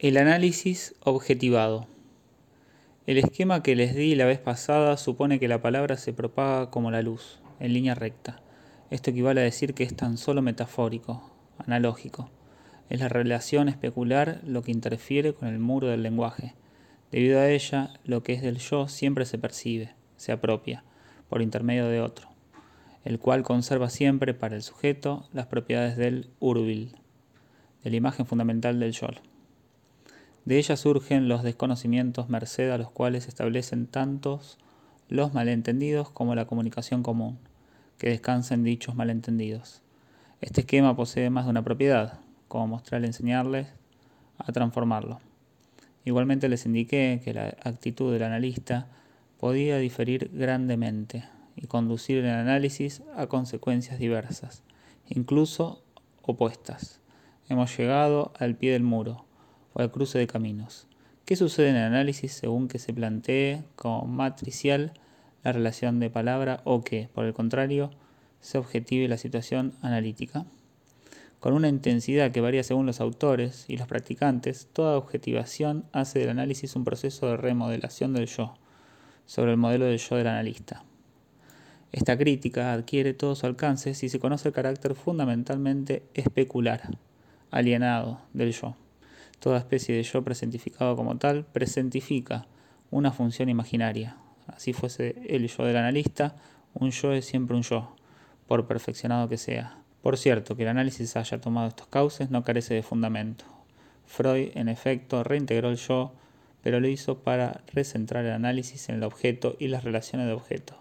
El análisis objetivado. El esquema que les di la vez pasada supone que la palabra se propaga como la luz, en línea recta. Esto equivale a decir que es tan solo metafórico, analógico. Es la relación especular lo que interfiere con el muro del lenguaje. Debido a ella, lo que es del yo siempre se percibe, se apropia, por intermedio de otro, el cual conserva siempre para el sujeto las propiedades del urbil, de la imagen fundamental del yo. De ella surgen los desconocimientos merced a los cuales se establecen tantos los malentendidos como la comunicación común, que descansa en dichos malentendidos. Este esquema posee más de una propiedad, como mostrar enseñarles a transformarlo. Igualmente les indiqué que la actitud del analista podía diferir grandemente y conducir el análisis a consecuencias diversas, incluso opuestas. Hemos llegado al pie del muro al cruce de caminos. ¿Qué sucede en el análisis según que se plantee como matricial la relación de palabra o que, por el contrario, se objetive la situación analítica? Con una intensidad que varía según los autores y los practicantes, toda objetivación hace del análisis un proceso de remodelación del yo, sobre el modelo del yo del analista. Esta crítica adquiere todo su alcance si se conoce el carácter fundamentalmente especular, alienado del yo. Toda especie de yo presentificado como tal presentifica una función imaginaria. Así fuese el yo del analista, un yo es siempre un yo, por perfeccionado que sea. Por cierto, que el análisis haya tomado estos cauces no carece de fundamento. Freud, en efecto, reintegró el yo, pero lo hizo para recentrar el análisis en el objeto y las relaciones de objeto.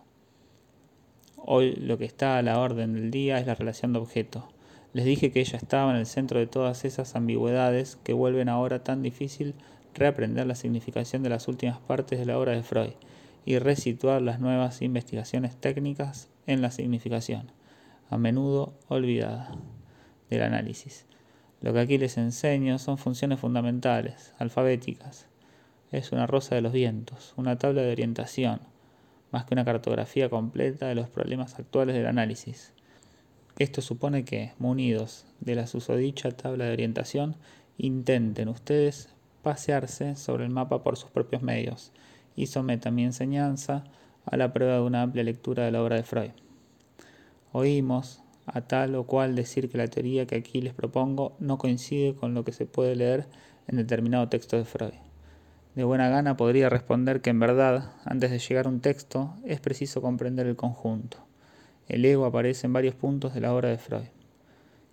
Hoy lo que está a la orden del día es la relación de objeto. Les dije que ella estaba en el centro de todas esas ambigüedades que vuelven ahora tan difícil reaprender la significación de las últimas partes de la obra de Freud y resituar las nuevas investigaciones técnicas en la significación, a menudo olvidada, del análisis. Lo que aquí les enseño son funciones fundamentales, alfabéticas. Es una rosa de los vientos, una tabla de orientación, más que una cartografía completa de los problemas actuales del análisis. Esto supone que, munidos de la susodicha tabla de orientación, intenten ustedes pasearse sobre el mapa por sus propios medios y sometan mi enseñanza a la prueba de una amplia lectura de la obra de Freud. Oímos a tal o cual decir que la teoría que aquí les propongo no coincide con lo que se puede leer en determinado texto de Freud. De buena gana podría responder que en verdad, antes de llegar a un texto, es preciso comprender el conjunto. El ego aparece en varios puntos de la obra de Freud.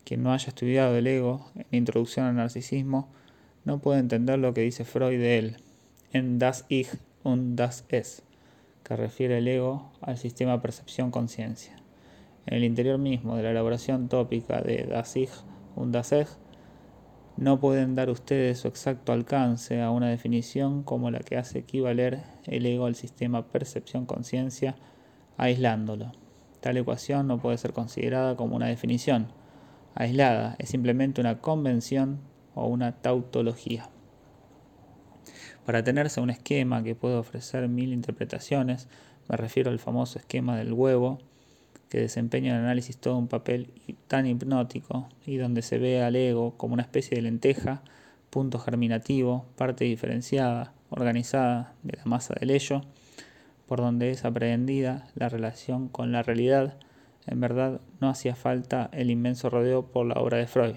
Quien no haya estudiado el ego en Introducción al Narcisismo no puede entender lo que dice Freud de él en Das Ich und das Es, que refiere el ego al sistema percepción-conciencia. En el interior mismo de la elaboración tópica de Das Ich und das Es, no pueden dar ustedes su exacto alcance a una definición como la que hace equivaler el ego al sistema percepción-conciencia aislándolo. Tal ecuación no puede ser considerada como una definición aislada, es simplemente una convención o una tautología. Para tenerse un esquema que puede ofrecer mil interpretaciones, me refiero al famoso esquema del huevo, que desempeña en el análisis todo un papel tan hipnótico y donde se ve al ego como una especie de lenteja, punto germinativo, parte diferenciada, organizada de la masa del ello, por donde es aprehendida la relación con la realidad, en verdad no hacía falta el inmenso rodeo por la obra de Freud.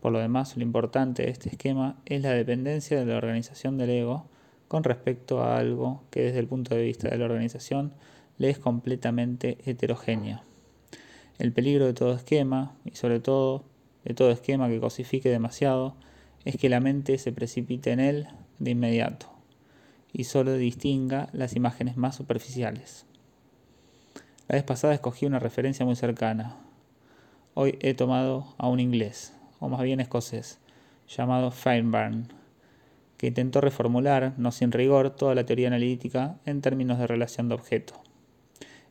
Por lo demás, lo importante de este esquema es la dependencia de la organización del ego con respecto a algo que desde el punto de vista de la organización le es completamente heterogéneo. El peligro de todo esquema, y sobre todo de todo esquema que cosifique demasiado, es que la mente se precipite en él de inmediato y solo distinga las imágenes más superficiales. La vez pasada escogí una referencia muy cercana. Hoy he tomado a un inglés, o más bien escocés, llamado Feinbarn, que intentó reformular, no sin rigor, toda la teoría analítica en términos de relación de objeto.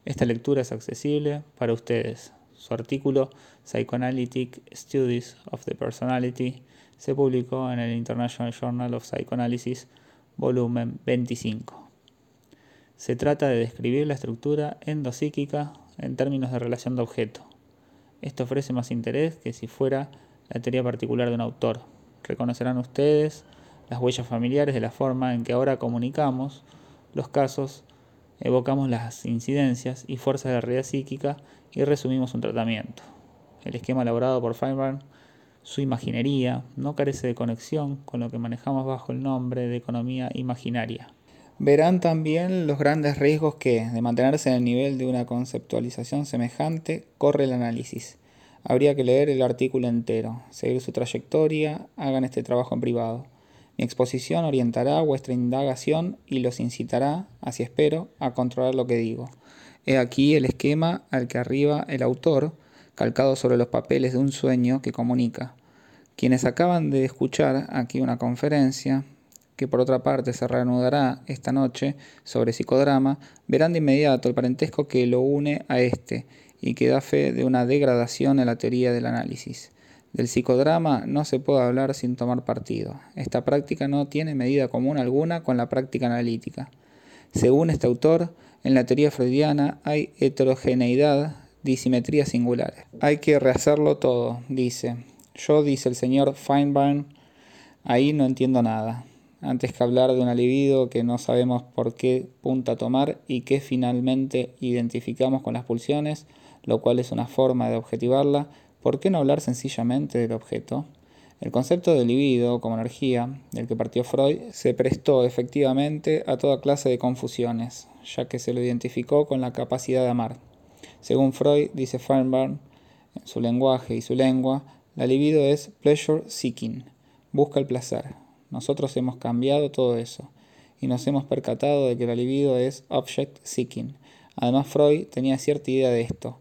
Esta lectura es accesible para ustedes. Su artículo Psychoanalytic Studies of the Personality se publicó en el International Journal of Psychoanalysis volumen 25. Se trata de describir la estructura endopsíquica en términos de relación de objeto. Esto ofrece más interés que si fuera la teoría particular de un autor. Reconocerán ustedes las huellas familiares de la forma en que ahora comunicamos los casos, evocamos las incidencias y fuerzas de la realidad psíquica y resumimos un tratamiento. El esquema elaborado por Feinberg, su imaginería, no carece de conexión con lo que manejamos bajo el nombre de economía imaginaria. Verán también los grandes riesgos que, de mantenerse en el nivel de una conceptualización semejante, corre el análisis. Habría que leer el artículo entero, seguir su trayectoria, hagan este trabajo en privado. Mi exposición orientará vuestra indagación y los incitará, así espero, a controlar lo que digo. He aquí el esquema al que arriba el autor, calcado sobre los papeles de un sueño que comunica. Quienes acaban de escuchar aquí una conferencia, que por otra parte se reanudará esta noche sobre psicodrama, verán de inmediato el parentesco que lo une a este y que da fe de una degradación en la teoría del análisis. Del psicodrama no se puede hablar sin tomar partido. Esta práctica no tiene medida común alguna con la práctica analítica. Según este autor, en la teoría freudiana hay heterogeneidad, disimetría singulares. Hay que rehacerlo todo, dice. Yo, dice el señor Feinbaum, ahí no entiendo nada. Antes que hablar de un libido que no sabemos por qué punta tomar y que finalmente identificamos con las pulsiones, lo cual es una forma de objetivarla, ¿por qué no hablar sencillamente del objeto? El concepto de libido como energía, del que partió Freud, se prestó efectivamente a toda clase de confusiones, ya que se lo identificó con la capacidad de amar. Según Freud, dice Fernbaum, en su lenguaje y su lengua, la libido es pleasure seeking, busca el placer. Nosotros hemos cambiado todo eso y nos hemos percatado de que la libido es object seeking. Además, Freud tenía cierta idea de esto.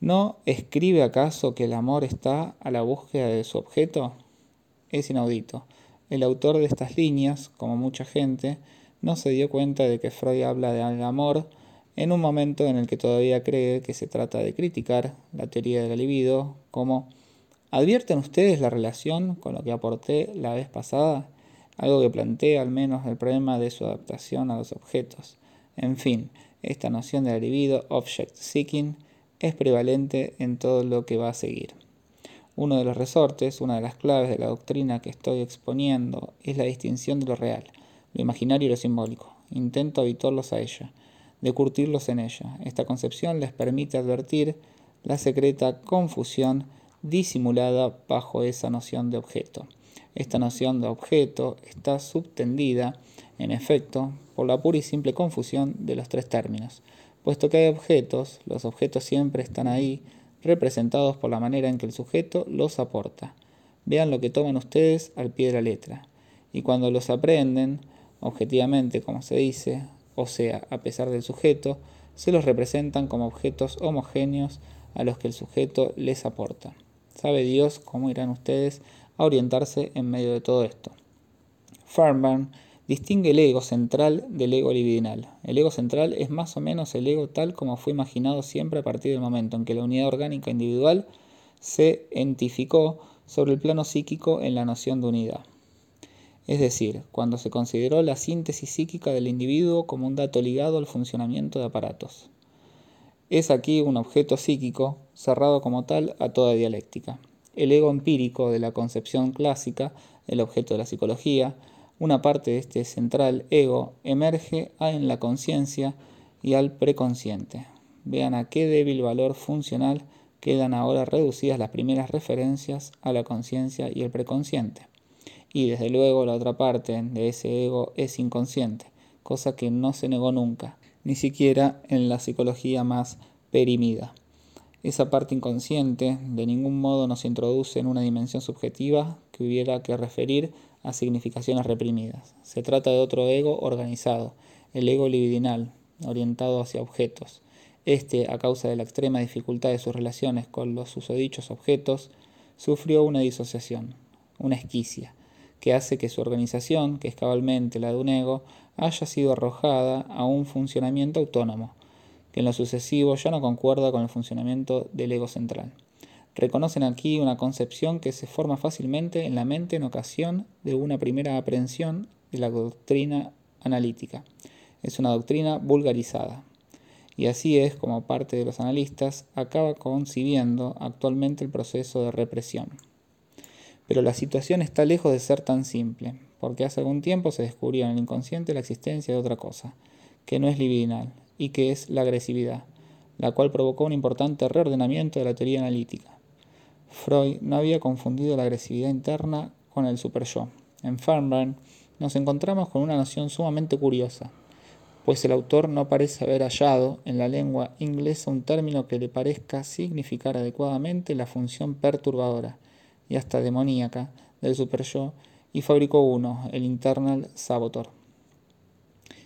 ¿No escribe acaso que el amor está a la búsqueda de su objeto? Es inaudito. El autor de estas líneas, como mucha gente, no se dio cuenta de que Freud habla del amor en un momento en el que todavía cree que se trata de criticar la teoría de la libido como ¿Advierten ustedes la relación con lo que aporté la vez pasada? Algo que plantea al menos el problema de su adaptación a los objetos. En fin, esta noción de libido, object seeking, es prevalente en todo lo que va a seguir. Uno de los resortes, una de las claves de la doctrina que estoy exponiendo, es la distinción de lo real, lo imaginario y lo simbólico. Intento habituarlos a ella, de curtirlos en ella. Esta concepción les permite advertir la secreta confusión disimulada bajo esa noción de objeto. Esta noción de objeto está subtendida, en efecto, por la pura y simple confusión de los tres términos. Puesto que hay objetos, los objetos siempre están ahí, representados por la manera en que el sujeto los aporta. Vean lo que toman ustedes al pie de la letra. Y cuando los aprenden, objetivamente, como se dice, o sea, a pesar del sujeto, se los representan como objetos homogéneos a los que el sujeto les aporta. Sabe Dios cómo irán ustedes a orientarse en medio de todo esto. Farnbaum distingue el ego central del ego libidinal. El ego central es más o menos el ego tal como fue imaginado siempre a partir del momento en que la unidad orgánica individual se identificó sobre el plano psíquico en la noción de unidad. Es decir, cuando se consideró la síntesis psíquica del individuo como un dato ligado al funcionamiento de aparatos. Es aquí un objeto psíquico cerrado como tal a toda dialéctica. El ego empírico de la concepción clásica, el objeto de la psicología, una parte de este central ego emerge en la conciencia y al preconsciente. Vean a qué débil valor funcional quedan ahora reducidas las primeras referencias a la conciencia y el preconsciente. Y desde luego la otra parte de ese ego es inconsciente, cosa que no se negó nunca ni siquiera en la psicología más perimida. Esa parte inconsciente de ningún modo nos introduce en una dimensión subjetiva que hubiera que referir a significaciones reprimidas. Se trata de otro ego organizado, el ego libidinal, orientado hacia objetos. Este, a causa de la extrema dificultad de sus relaciones con los susodichos objetos, sufrió una disociación, una esquicia, que hace que su organización, que es cabalmente la de un ego, haya sido arrojada a un funcionamiento autónomo, que en lo sucesivo ya no concuerda con el funcionamiento del ego central. Reconocen aquí una concepción que se forma fácilmente en la mente en ocasión de una primera aprehensión de la doctrina analítica. Es una doctrina vulgarizada. Y así es como parte de los analistas acaba concibiendo actualmente el proceso de represión. Pero la situación está lejos de ser tan simple. porque hace algún tiempo se descubrió en el inconsciente la existencia de otra cosa, que no es libidinal, y que es la agresividad, la cual provocó un importante reordenamiento de la teoría analítica. Freud no había confundido la agresividad interna con el superyo. En Fernburn nos encontramos con una noción sumamente curiosa, pues el autor no parece haber hallado en la lengua inglesa un término que le parezca significar adecuadamente la función perturbadora y hasta demoníaca del superyo y fabricó uno, el internal saboteur.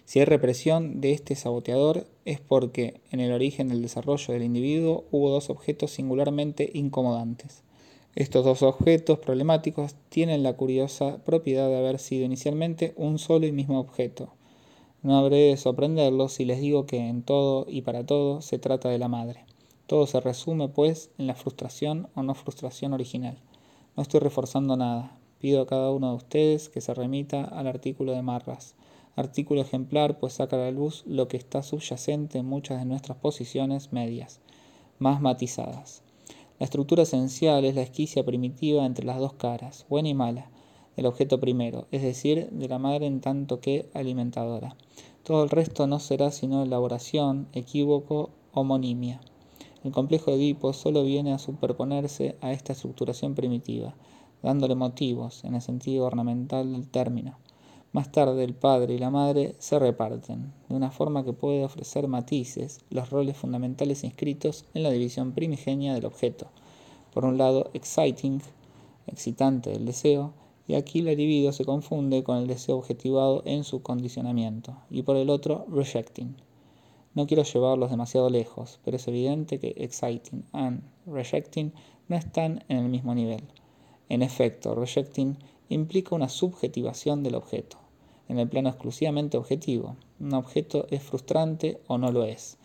Si hay represión de este saboteador es porque en el origen del desarrollo del individuo hubo dos objetos singularmente incomodantes. Estos dos objetos problemáticos tienen la curiosa propiedad de haber sido inicialmente un solo y mismo objeto. No habré de sorprenderlos si les digo que en todo y para todo se trata de la madre. Todo se resume, pues, en la frustración o no frustración original. No estoy reforzando nada. Pido a cada uno de ustedes que se remita al artículo de Marras artículo ejemplar pues saca a la luz lo que está subyacente en muchas de nuestras posiciones medias, más matizadas. La estructura esencial es la esquicia primitiva entre las dos caras, buena y mala, del objeto primero, es decir, de la madre en tanto que alimentadora. Todo el resto no será sino elaboración, equívoco, homonimia. El complejo de Edipo solo viene a superponerse a esta estructuración primitiva, dándole motivos, en el sentido ornamental del término. Más tarde el padre y la madre se reparten, de una forma que puede ofrecer matices, los roles fundamentales inscritos en la división primigenia del objeto. Por un lado, exciting, excitante del deseo, y aquí la libido se confunde con el deseo objetivado en su condicionamiento, y por el otro, rejecting. No quiero llevarlos demasiado lejos, pero es evidente que exciting and rejecting no están en el mismo nivel. En efecto, rejecting implica una subjetivación del objeto, en el plano exclusivamente objetivo. Un objeto es frustrante o no lo es.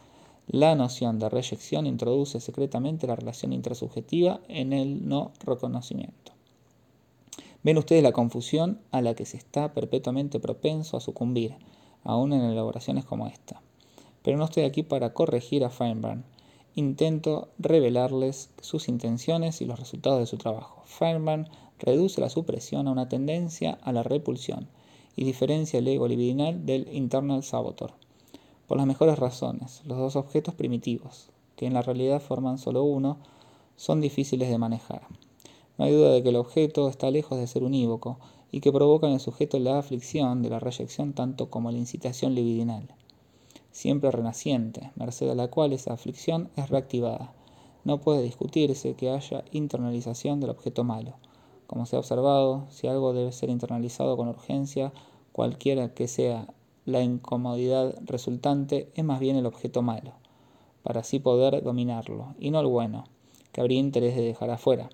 La noción de reyección introduce secretamente la relación intrasubjetiva en el no reconocimiento. Ven ustedes la confusión a la que se está perpetuamente propenso a sucumbir, aún en elaboraciones como esta. Pero no estoy aquí para corregir a Feinberg. Intento revelarles sus intenciones y los resultados de su trabajo. Feynman reduce la supresión a una tendencia a la repulsión y diferencia el ego libidinal del internal saboteur. Por las mejores razones, los dos objetos primitivos, que en la realidad forman solo uno, son difíciles de manejar. No hay duda de que el objeto está lejos de ser unívoco y que provoca en el sujeto la aflicción de la reyección tanto como la incitación libidinal. Siempre renaciente, merced a la cual esa aflicción es reactivada. No puede discutirse que haya internalización del objeto malo. Como se ha observado, si algo debe ser internalizado con urgencia, cualquiera que sea la incomodidad resultante, es más bien el objeto malo, para así poder dominarlo, y no el bueno, que habría interés de dejar afuera,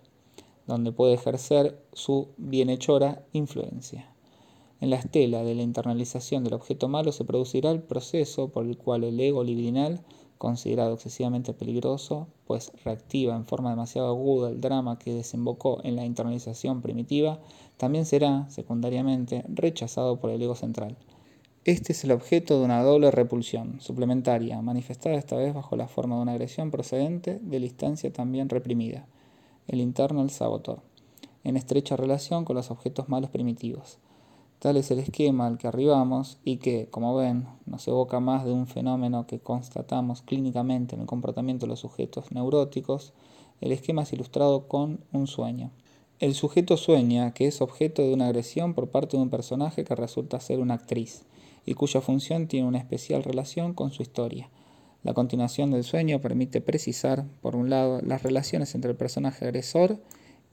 donde puede ejercer su bienhechora influencia. En la estela de la internalización del objeto malo se producirá el proceso por el cual el ego libidinal considerado excesivamente peligroso, pues reactiva en forma demasiado aguda el drama que desembocó en la internalización primitiva, también será, secundariamente, rechazado por el ego central. Este es el objeto de una doble repulsión, suplementaria, manifestada esta vez bajo la forma de una agresión procedente de la instancia también reprimida, el internal saboteur, en estrecha relación con los objetos malos primitivos. Tal es el esquema al que arribamos y que, como ven, nos evoca más de un fenómeno que constatamos clínicamente en el comportamiento de los sujetos neuróticos. El esquema es ilustrado con un sueño. El sujeto sueña que es objeto de una agresión por parte de un personaje que resulta ser una actriz y cuya función tiene una especial relación con su historia. La continuación del sueño permite precisar, por un lado, las relaciones entre el personaje agresor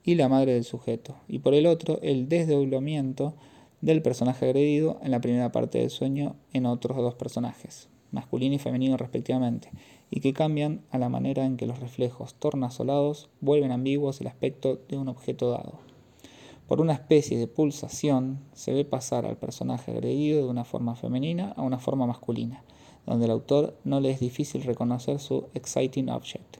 y la madre del sujeto, y por el otro, el desdoblamiento del personaje agredido en la primera parte del sueño en otros dos personajes, masculino y femenino respectivamente, y que cambian a la manera en que los reflejos tornasolados vuelven ambiguos el aspecto de un objeto dado. Por una especie de pulsación se ve pasar al personaje agredido de una forma femenina a una forma masculina, donde el autor no le es difícil reconocer su exciting object,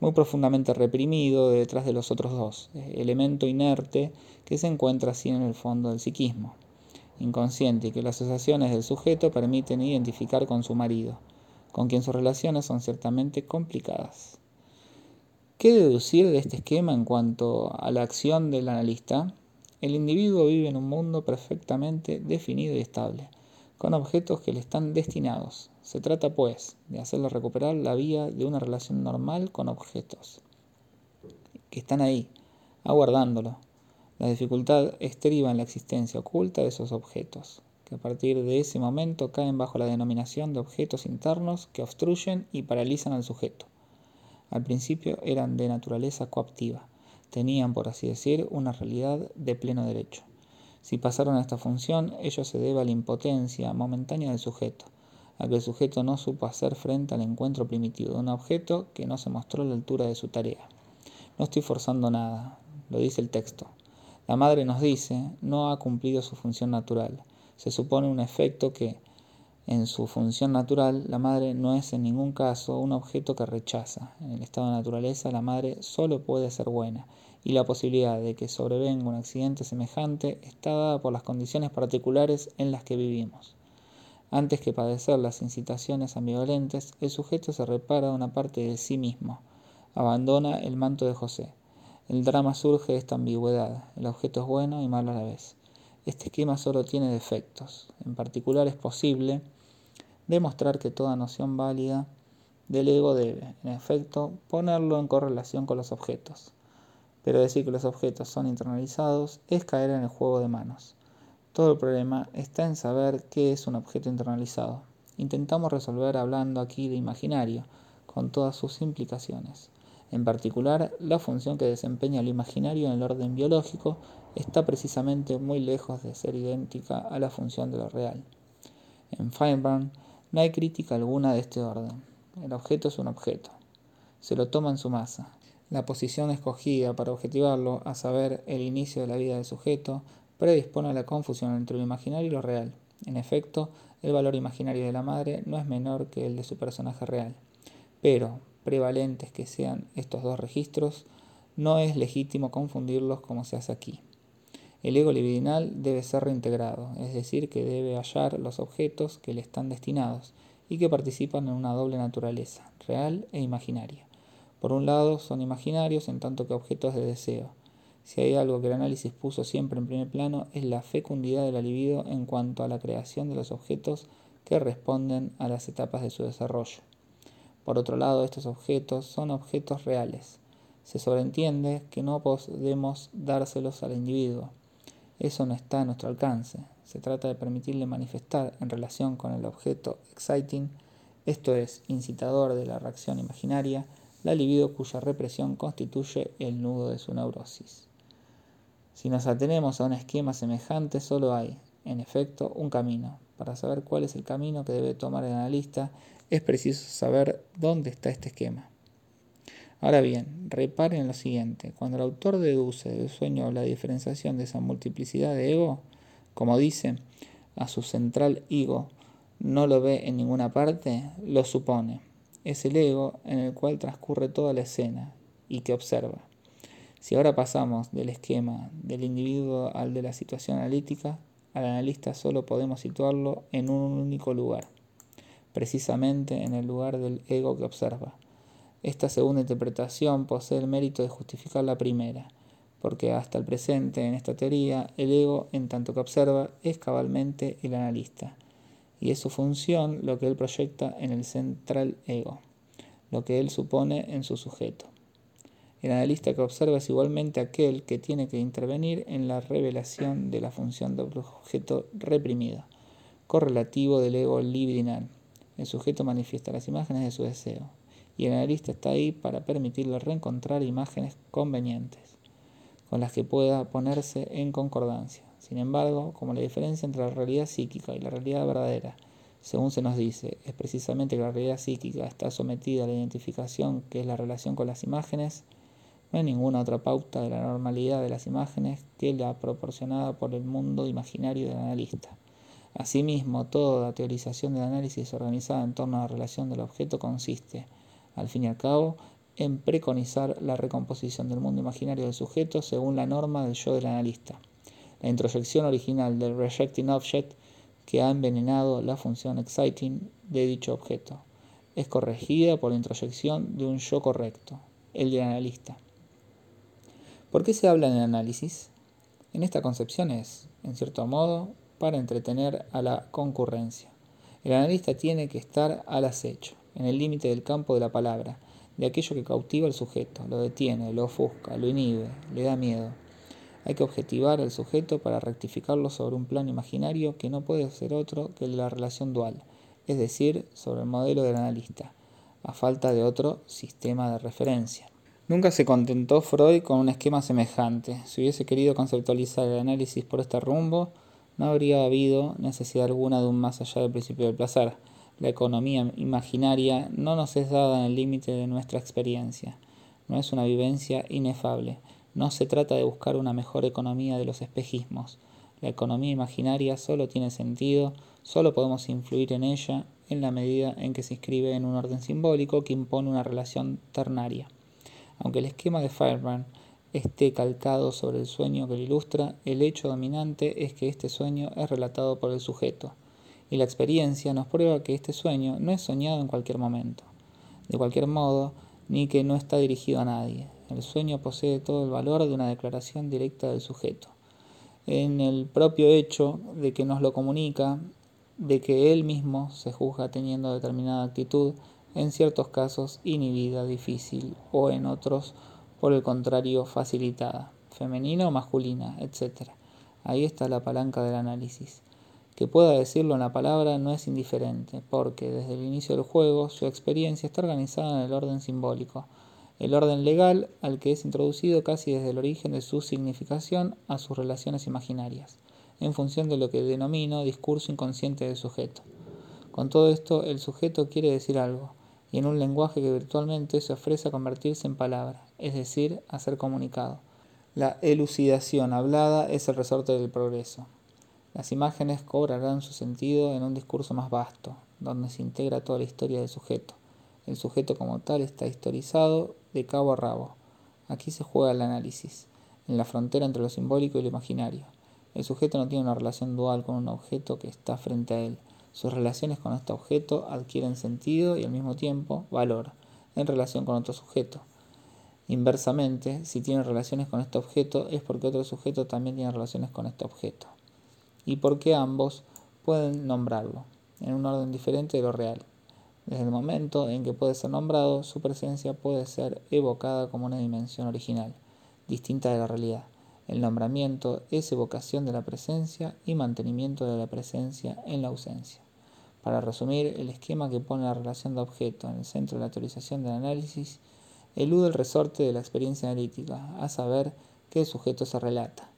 muy profundamente reprimido detrás de los otros dos, eh, elemento inerte que se encuentra así en el fondo del psiquismo, inconsciente y que las asociaciones del sujeto permiten identificar con su marido, con quien sus relaciones son ciertamente complicadas. ¿Qué deducir de este esquema en cuanto a la acción del analista? El individuo vive en un mundo perfectamente definido y estable, con objetos que le están destinados. Se trata, pues, de hacerlo recuperar la vía de una relación normal con objetos, que están ahí, aguardándolo. La dificultad estriba en la existencia oculta de esos objetos, que a partir de ese momento caen bajo la denominación de objetos internos que obstruyen y paralizan al sujeto. Al principio eran de naturaleza coactiva, tenían, por así decir, una realidad de pleno derecho. Si pasaron a esta función, ello se debe a la impotencia momentánea del sujeto, a que el sujeto no supo hacer frente al encuentro primitivo de un objeto que no se mostró a la altura de su tarea. No estoy forzando nada, lo dice el texto. La madre nos dice, no ha cumplido su función natural. Se supone un efecto que, en su función natural, la madre no es en ningún caso un objeto que rechaza. En el estado de naturaleza, la madre solo puede ser buena, y la posibilidad de que sobrevenga un accidente semejante está dada por las condiciones particulares en las que vivimos. Antes que padecer las incitaciones ambivalentes, el sujeto se repara una parte de sí mismo, abandona el manto de José. El drama surge de esta ambigüedad, el objeto es bueno y malo a la vez. Este esquema solo tiene defectos. En particular es posible demostrar que toda noción válida del ego debe, en efecto, ponerlo en correlación con los objetos. Pero decir que los objetos son internalizados es caer en el juego de manos. Todo el problema está en saber qué es un objeto internalizado. Intentamos resolver hablando aquí de imaginario, con todas sus implicaciones. En particular, la función que desempeña lo imaginario en el orden biológico está precisamente muy lejos de ser idéntica a la función de lo real. En Feinberg no hay crítica alguna de este orden. El objeto es un objeto. Se lo toma en su masa, la posición escogida para objetivarlo, a saber, el inicio de la vida del sujeto, predispone a la confusión entre lo imaginario y lo real. En efecto, el valor imaginario de la madre no es menor que el de su personaje real. Pero, prevalentes que sean estos dos registros, no es legítimo confundirlos como se hace aquí. El ego libidinal debe ser reintegrado, es decir, que debe hallar los objetos que le están destinados y que participan en una doble naturaleza, real e imaginaria. Por un lado, son imaginarios en tanto que objetos de deseo. Si hay algo que el análisis puso siempre en primer plano es la fecundidad de la libido en cuanto a la creación de los objetos que responden a las etapas de su desarrollo. Por otro lado, estos objetos son objetos reales. Se sobreentiende que no podemos dárselos al individuo. Eso no está a nuestro alcance. Se trata de permitirle manifestar en relación con el objeto exciting, esto es, incitador de la reacción imaginaria, la libido cuya represión constituye el nudo de su neurosis. Si nos atenemos a un esquema semejante, solo hay, en efecto, un camino. Para saber cuál es el camino que debe tomar el analista, es preciso saber dónde está este esquema. Ahora bien, reparen en lo siguiente, cuando el autor deduce del sueño la diferenciación de esa multiplicidad de ego, como dice, a su central ego no lo ve en ninguna parte, lo supone es el ego en el cual transcurre toda la escena y que observa. Si ahora pasamos del esquema del individuo al de la situación analítica, al analista solo podemos situarlo en un único lugar, precisamente en el lugar del ego que observa. Esta segunda interpretación posee el mérito de justificar la primera, porque hasta el presente en esta teoría el ego, en tanto que observa, es cabalmente el analista y es su función lo que él proyecta en el central ego, lo que él supone en su sujeto. El analista que observa es igualmente aquel que tiene que intervenir en la revelación de la función del objeto reprimido, correlativo del ego libidinal. El sujeto manifiesta las imágenes de su deseo, y el analista está ahí para permitirle reencontrar imágenes convenientes, con las que pueda ponerse en concordancia. Sin embargo, como la diferencia entre la realidad psíquica y la realidad verdadera, según se nos dice, es precisamente que la realidad psíquica está sometida a la identificación que es la relación con las imágenes, no hay ninguna otra pauta de la normalidad de las imágenes que la proporcionada por el mundo imaginario del analista. Asimismo, toda teorización del análisis organizada en torno a la relación del objeto consiste, al fin y al cabo, en preconizar la recomposición del mundo imaginario del sujeto según la norma del yo del analista. La introyección original del rejecting object que ha envenenado la función exciting de dicho objeto es corregida por la introyección de un yo correcto, el del analista. ¿Por qué se habla en el análisis? En esta concepción es, en cierto modo, para entretener a la concurrencia. El analista tiene que estar al acecho, en el límite del campo de la palabra, de aquello que cautiva al sujeto, lo detiene, lo ofusca, lo inhibe, le da miedo. Hay que objetivar al sujeto para rectificarlo sobre un plano imaginario que no puede ser otro que la relación dual, es decir, sobre el modelo del analista, a falta de otro sistema de referencia. Nunca se contentó Freud con un esquema semejante. Si hubiese querido conceptualizar el análisis por este rumbo, no habría habido necesidad alguna de un más allá del principio del placer. La economía imaginaria no nos es dada en el límite de nuestra experiencia. No es una vivencia inefable. No se trata de buscar una mejor economía de los espejismos. La economía imaginaria solo tiene sentido, solo podemos influir en ella en la medida en que se inscribe en un orden simbólico que impone una relación ternaria. Aunque el esquema de Fairbairn esté calcado sobre el sueño que lo ilustra, el hecho dominante es que este sueño es relatado por el sujeto y la experiencia nos prueba que este sueño no es soñado en cualquier momento, de cualquier modo, ni que no está dirigido a nadie. El sueño posee todo el valor de una declaración directa del sujeto. En el propio hecho de que nos lo comunica, de que él mismo se juzga teniendo determinada actitud, en ciertos casos inhibida, difícil, o en otros, por el contrario, facilitada, femenina o masculina, etc. Ahí está la palanca del análisis. Que pueda decirlo en la palabra no es indiferente, porque desde el inicio del juego su experiencia está organizada en el orden simbólico, el orden legal al que es introducido casi desde el origen de su significación a sus relaciones imaginarias, en función de lo que denomino discurso inconsciente del sujeto. Con todo esto, el sujeto quiere decir algo, y en un lenguaje que virtualmente se ofrece a convertirse en palabra, es decir, a ser comunicado. La elucidación hablada es el resorte del progreso. Las imágenes cobrarán su sentido en un discurso más vasto, donde se integra toda la historia del sujeto. El sujeto como tal está historizado de cabo a rabo. Aquí se juega el análisis, en la frontera entre lo simbólico y lo imaginario. El sujeto no tiene una relación dual con un objeto que está frente a él. Sus relaciones con este objeto adquieren sentido y al mismo tiempo valor en relación con otro sujeto. Inversamente, si tiene relaciones con este objeto es porque otro sujeto también tiene relaciones con este objeto y porque ambos pueden nombrarlo, en un orden diferente de lo real. Desde el momento en que puede ser nombrado, su presencia puede ser evocada como una dimensión original, distinta de la realidad. El nombramiento es evocación de la presencia y mantenimiento de la presencia en la ausencia. Para resumir, el esquema que pone la relación de objeto en el centro de la teorización del análisis elude el resorte de la experiencia analítica, a saber que el sujeto se relata.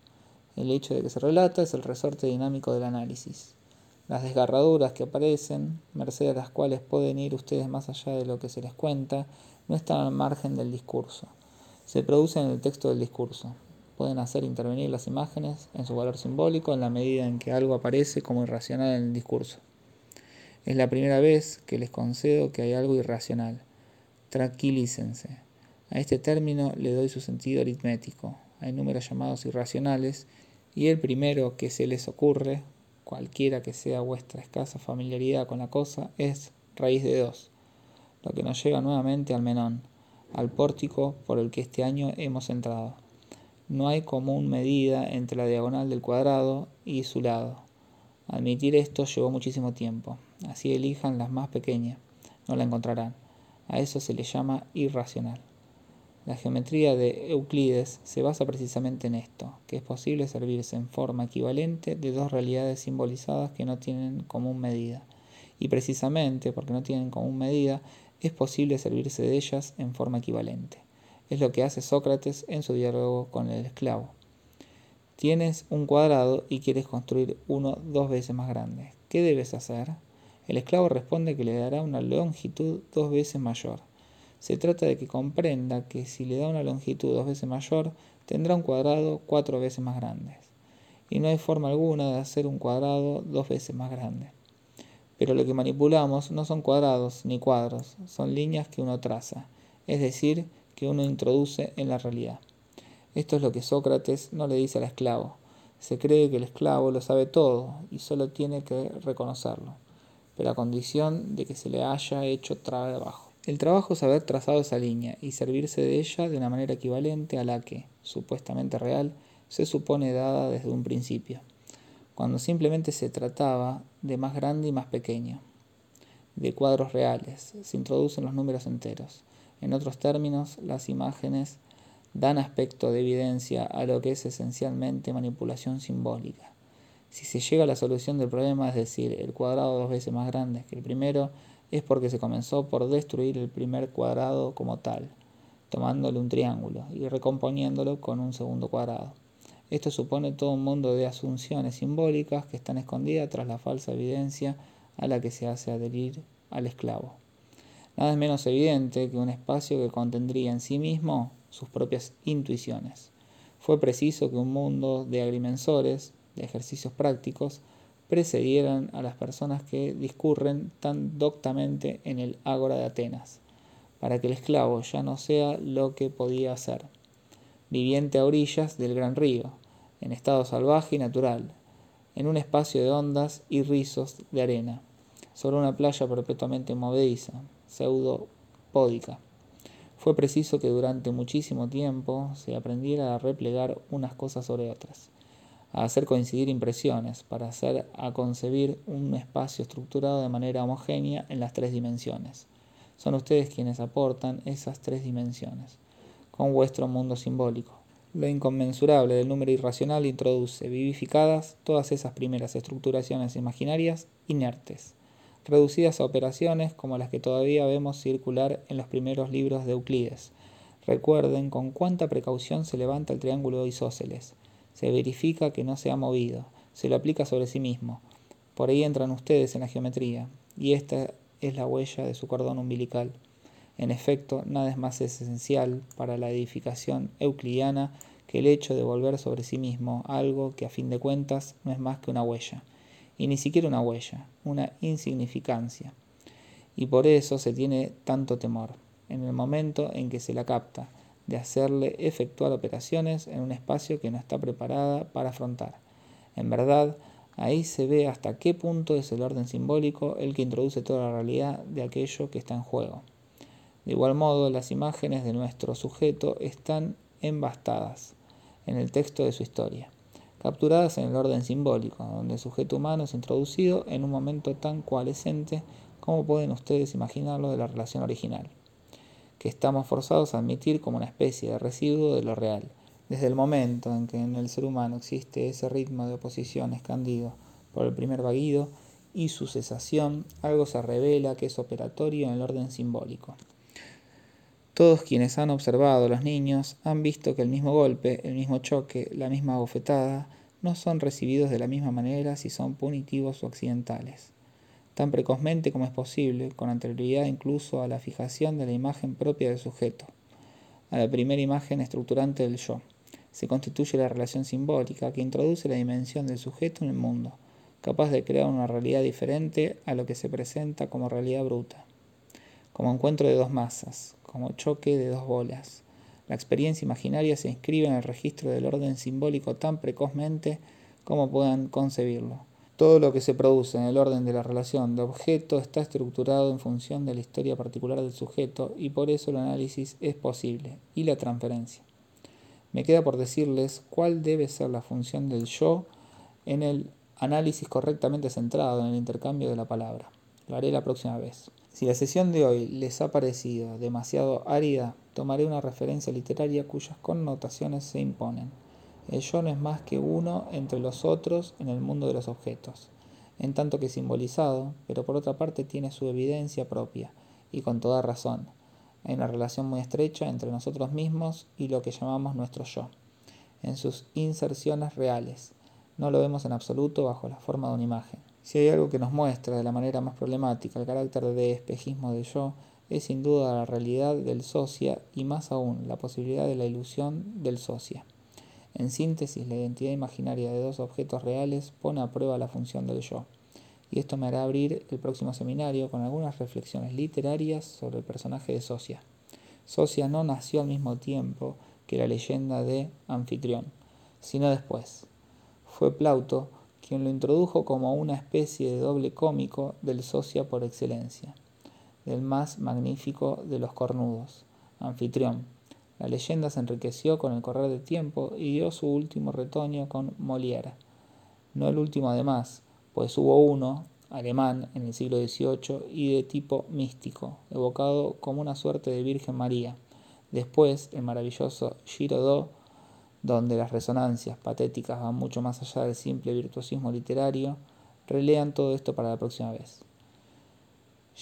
El hecho de que se relata es el resorte dinámico del análisis. Las desgarraduras que aparecen, merced a las cuales pueden ir ustedes más allá de lo que se les cuenta, no están al margen del discurso. Se producen en el texto del discurso. Pueden hacer intervenir las imágenes en su valor simbólico en la medida en que algo aparece como irracional en el discurso. Es la primera vez que les concedo que hay algo irracional. Tranquilícense. A este término le doy su sentido aritmético. Hay números llamados irracionales y el primero que se les ocurre, cualquiera que sea vuestra escasa familiaridad con la cosa, es raíz de 2, lo que nos lleva nuevamente al menón, al pórtico por el que este año hemos entrado. No hay común medida entre la diagonal del cuadrado y su lado. Admitir esto llevó muchísimo tiempo. Así elijan las más pequeñas, no la encontrarán. A eso se le llama irracional. La geometría de Euclides se basa precisamente en esto, que es posible servirse en forma equivalente de dos realidades simbolizadas que no tienen común medida. Y precisamente porque no tienen común medida, es posible servirse de ellas en forma equivalente. Es lo que hace Sócrates en su diálogo con el esclavo. Tienes un cuadrado y quieres construir uno dos veces más grande. ¿Qué debes hacer? El esclavo responde que le dará una longitud dos veces mayor. Se trata de que comprenda que si le da una longitud dos veces mayor, tendrá un cuadrado cuatro veces más grande. Y no hay forma alguna de hacer un cuadrado dos veces más grande. Pero lo que manipulamos no son cuadrados ni cuadros, son líneas que uno traza, es decir, que uno introduce en la realidad. Esto es lo que Sócrates no le dice al esclavo. Se cree que el esclavo lo sabe todo y solo tiene que reconocerlo, pero a condición de que se le haya hecho trabajo. El trabajo es haber trazado esa línea y servirse de ella de una manera equivalente a la que, supuestamente real, se supone dada desde un principio, cuando simplemente se trataba de más grande y más pequeño, de cuadros reales, se introducen los números enteros. En otros términos, las imágenes dan aspecto de evidencia a lo que es esencialmente manipulación simbólica. Si se llega a la solución del problema, es decir, el cuadrado dos veces más grande que el primero, es porque se comenzó por destruir el primer cuadrado como tal, tomándole un triángulo y recomponiéndolo con un segundo cuadrado. Esto supone todo un mundo de asunciones simbólicas que están escondidas tras la falsa evidencia a la que se hace adherir al esclavo. Nada es menos evidente que un espacio que contendría en sí mismo sus propias intuiciones. Fue preciso que un mundo de agrimensores, de ejercicios prácticos, precedieran a las personas que discurren tan doctamente en el ágora de Atenas, para que el esclavo ya no sea lo que podía ser, viviente a orillas del gran río, en estado salvaje y natural, en un espacio de ondas y rizos de arena, sobre una playa perpetuamente movediza, pseudo-pódica. Fue preciso que durante muchísimo tiempo se aprendiera a replegar unas cosas sobre otras, a hacer coincidir impresiones, para hacer a concebir un espacio estructurado de manera homogénea en las tres dimensiones. Son ustedes quienes aportan esas tres dimensiones, con vuestro mundo simbólico. Lo inconmensurable del número irracional introduce vivificadas todas esas primeras estructuraciones imaginarias inertes, reducidas a operaciones como las que todavía vemos circular en los primeros libros de Euclides. Recuerden con cuánta precaución se levanta el triángulo isósceles. Se verifica que no se ha movido, se lo aplica sobre sí mismo. Por ahí entran ustedes en la geometría, y esta es la huella de su cordón umbilical. En efecto, nada es más esencial para la edificación euclidiana que el hecho de volver sobre sí mismo algo que a fin de cuentas no es más que una huella, y ni siquiera una huella, una insignificancia. Y por eso se tiene tanto temor, en el momento en que se la capta, de hacerle efectuar operaciones en un espacio que no está preparada para afrontar. En verdad, ahí se ve hasta qué punto es el orden simbólico el que introduce toda la realidad de aquello que está en juego. De igual modo, las imágenes de nuestro sujeto están embastadas en el texto de su historia, capturadas en el orden simbólico, donde el sujeto humano es introducido en un momento tan coalescente como pueden ustedes imaginarlo de la relación original, que estamos forzados a admitir como una especie de residuo de lo real, desde el momento en que en el ser humano existe ese ritmo de oposición escandido por el primer vaguido y su cesación, algo se revela que es operatorio en el orden simbólico. Todos quienes han observado a los niños han visto que el mismo golpe, el mismo choque, la misma bofetada, no son recibidos de la misma manera si son punitivos o accidentales. Tan precozmente como es posible, con anterioridad incluso a la fijación de la imagen propia del sujeto, a la primera imagen estructurante del yo, se constituye la relación simbólica que introduce la dimensión del sujeto en el mundo, capaz de crear una realidad diferente a lo que se presenta como realidad bruta, como encuentro de dos masas, como choque de dos bolas. La experiencia imaginaria se inscribe en el registro del orden simbólico tan precozmente como puedan concebirlo. Todo lo que se produce en el orden de la relación de objeto está estructurado en función de la historia particular del sujeto y por eso el análisis es posible y la transferencia. Me queda por decirles cuál debe ser la función del yo en el análisis correctamente centrado en el intercambio de la palabra. Haré la próxima vez. Si la sesión de hoy les ha parecido demasiado árida, tomaré una referencia literaria cuyas connotaciones se imponen. El yo no es más que uno entre los otros en el mundo de los objetos, en tanto que simbolizado, pero por otra parte tiene su evidencia propia, y con toda razón. Hay una relación muy estrecha entre nosotros mismos y lo que llamamos nuestro yo, en sus inserciones reales. No lo vemos en absoluto bajo la forma de una imagen. Si hay algo que nos muestra de la manera más problemática el carácter de espejismo del yo, es sin duda la realidad del socia y más aún la posibilidad de la ilusión del socia. En síntesis, la identidad imaginaria de dos objetos reales pone a prueba la función del yo. Y esto me hará abrir el próximo seminario con algunas reflexiones literarias sobre el personaje de Socia. Socia no nació al mismo tiempo que la leyenda de Anfitrión, sino después. Fue Plauto quien lo introdujo como una especie de doble cómico del socia por excelencia, del más magnífico de los cornudos, anfitrión, La leyenda se enriqueció con el correr del tiempo y dio su último retoño con Molière. No el último además, pues hubo uno, alemán, en el siglo XVIII y de tipo místico, evocado como una suerte de Virgen María. Después, el maravilloso Giraudot, donde las resonancias patéticas van mucho más allá del simple virtuosismo literario, relean todo esto para la próxima vez.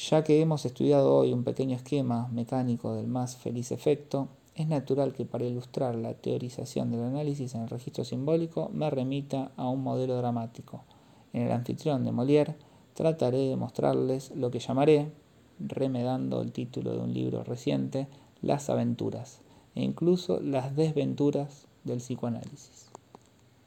Ya que hemos estudiado hoy un pequeño esquema mecánico del más feliz efecto, es natural que para ilustrar la teorización del análisis en el registro simbólico me remita a un modelo dramático. En el anfitrión de Molière trataré de mostrarles lo que llamaré, remedando el título de un libro reciente, las aventuras e incluso las desventuras del psicoanálisis.